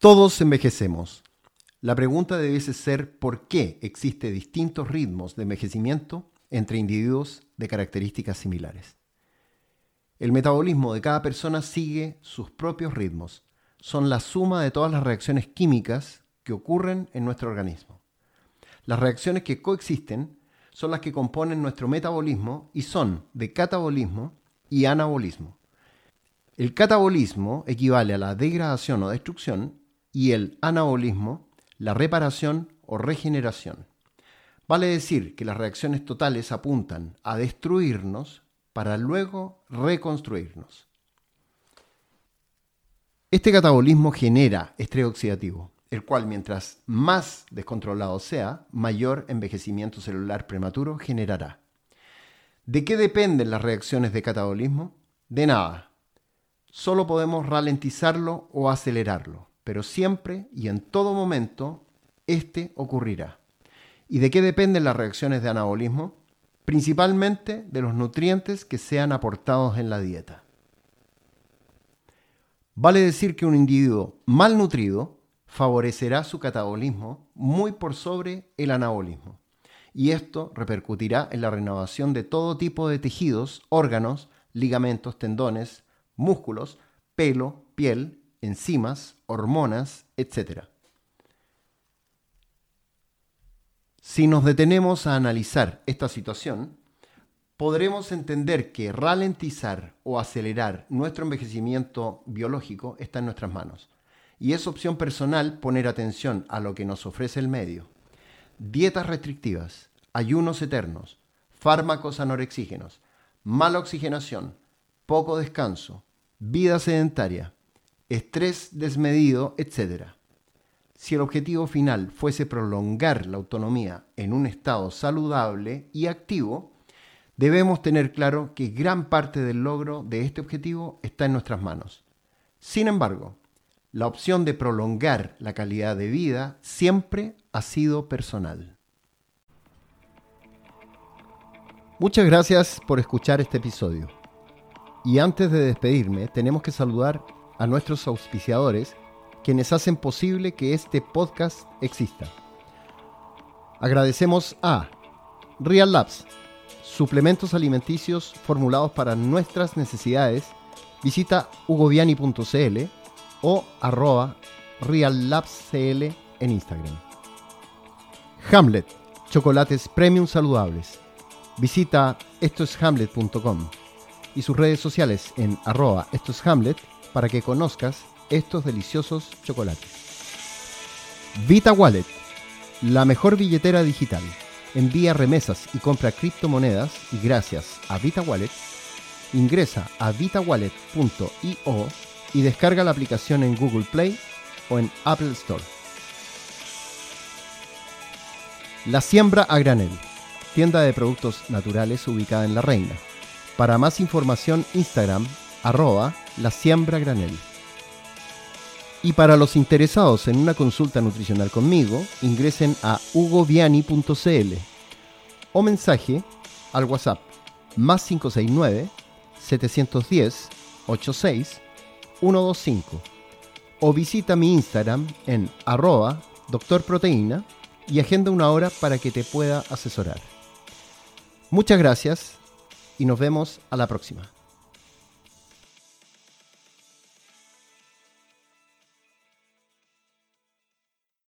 Todos envejecemos. La pregunta debiese ser por qué existen distintos ritmos de envejecimiento entre individuos de características similares. El metabolismo de cada persona sigue sus propios ritmos. Son la suma de todas las reacciones químicas que ocurren en nuestro organismo. Las reacciones que coexisten son las que componen nuestro metabolismo y son de catabolismo y anabolismo. El catabolismo equivale a la degradación o destrucción y el anabolismo, la reparación o regeneración. Vale decir que las reacciones totales apuntan a destruirnos para luego reconstruirnos. Este catabolismo genera estrés oxidativo, el cual mientras más descontrolado sea, mayor envejecimiento celular prematuro generará. ¿De qué dependen las reacciones de catabolismo? De nada. Solo podemos ralentizarlo o acelerarlo pero siempre y en todo momento este ocurrirá. ¿Y de qué dependen las reacciones de anabolismo? Principalmente de los nutrientes que sean aportados en la dieta. Vale decir que un individuo malnutrido favorecerá su catabolismo muy por sobre el anabolismo. Y esto repercutirá en la renovación de todo tipo de tejidos, órganos, ligamentos, tendones, músculos, pelo, piel enzimas, hormonas, etc. Si nos detenemos a analizar esta situación, podremos entender que ralentizar o acelerar nuestro envejecimiento biológico está en nuestras manos. Y es opción personal poner atención a lo que nos ofrece el medio. Dietas restrictivas, ayunos eternos, fármacos anorexígenos, mala oxigenación, poco descanso, vida sedentaria, estrés desmedido, etc. Si el objetivo final fuese prolongar la autonomía en un estado saludable y activo, debemos tener claro que gran parte del logro de este objetivo está en nuestras manos. Sin embargo, la opción de prolongar la calidad de vida siempre ha sido personal. Muchas gracias por escuchar este episodio. Y antes de despedirme, tenemos que saludar a nuestros auspiciadores, quienes hacen posible que este podcast exista. Agradecemos a Real Labs, suplementos alimenticios formulados para nuestras necesidades. Visita hugoviani.cl o arroba reallabscl en Instagram. Hamlet, chocolates premium saludables. Visita estoeshamlet.com y sus redes sociales en arroba estoeshamlet para que conozcas estos deliciosos chocolates. Vita Wallet, la mejor billetera digital. Envía remesas y compra criptomonedas y gracias a Vita Wallet, ingresa a vitawallet.io y descarga la aplicación en Google Play o en Apple Store. La Siembra a Granel, tienda de productos naturales ubicada en La Reina. Para más información, Instagram, arroba la siembra granel. Y para los interesados en una consulta nutricional conmigo, ingresen a hugoviani.cl o mensaje al WhatsApp más 569 710 86 125 o visita mi Instagram en arroba doctorproteína y agenda una hora para que te pueda asesorar. Muchas gracias y nos vemos a la próxima.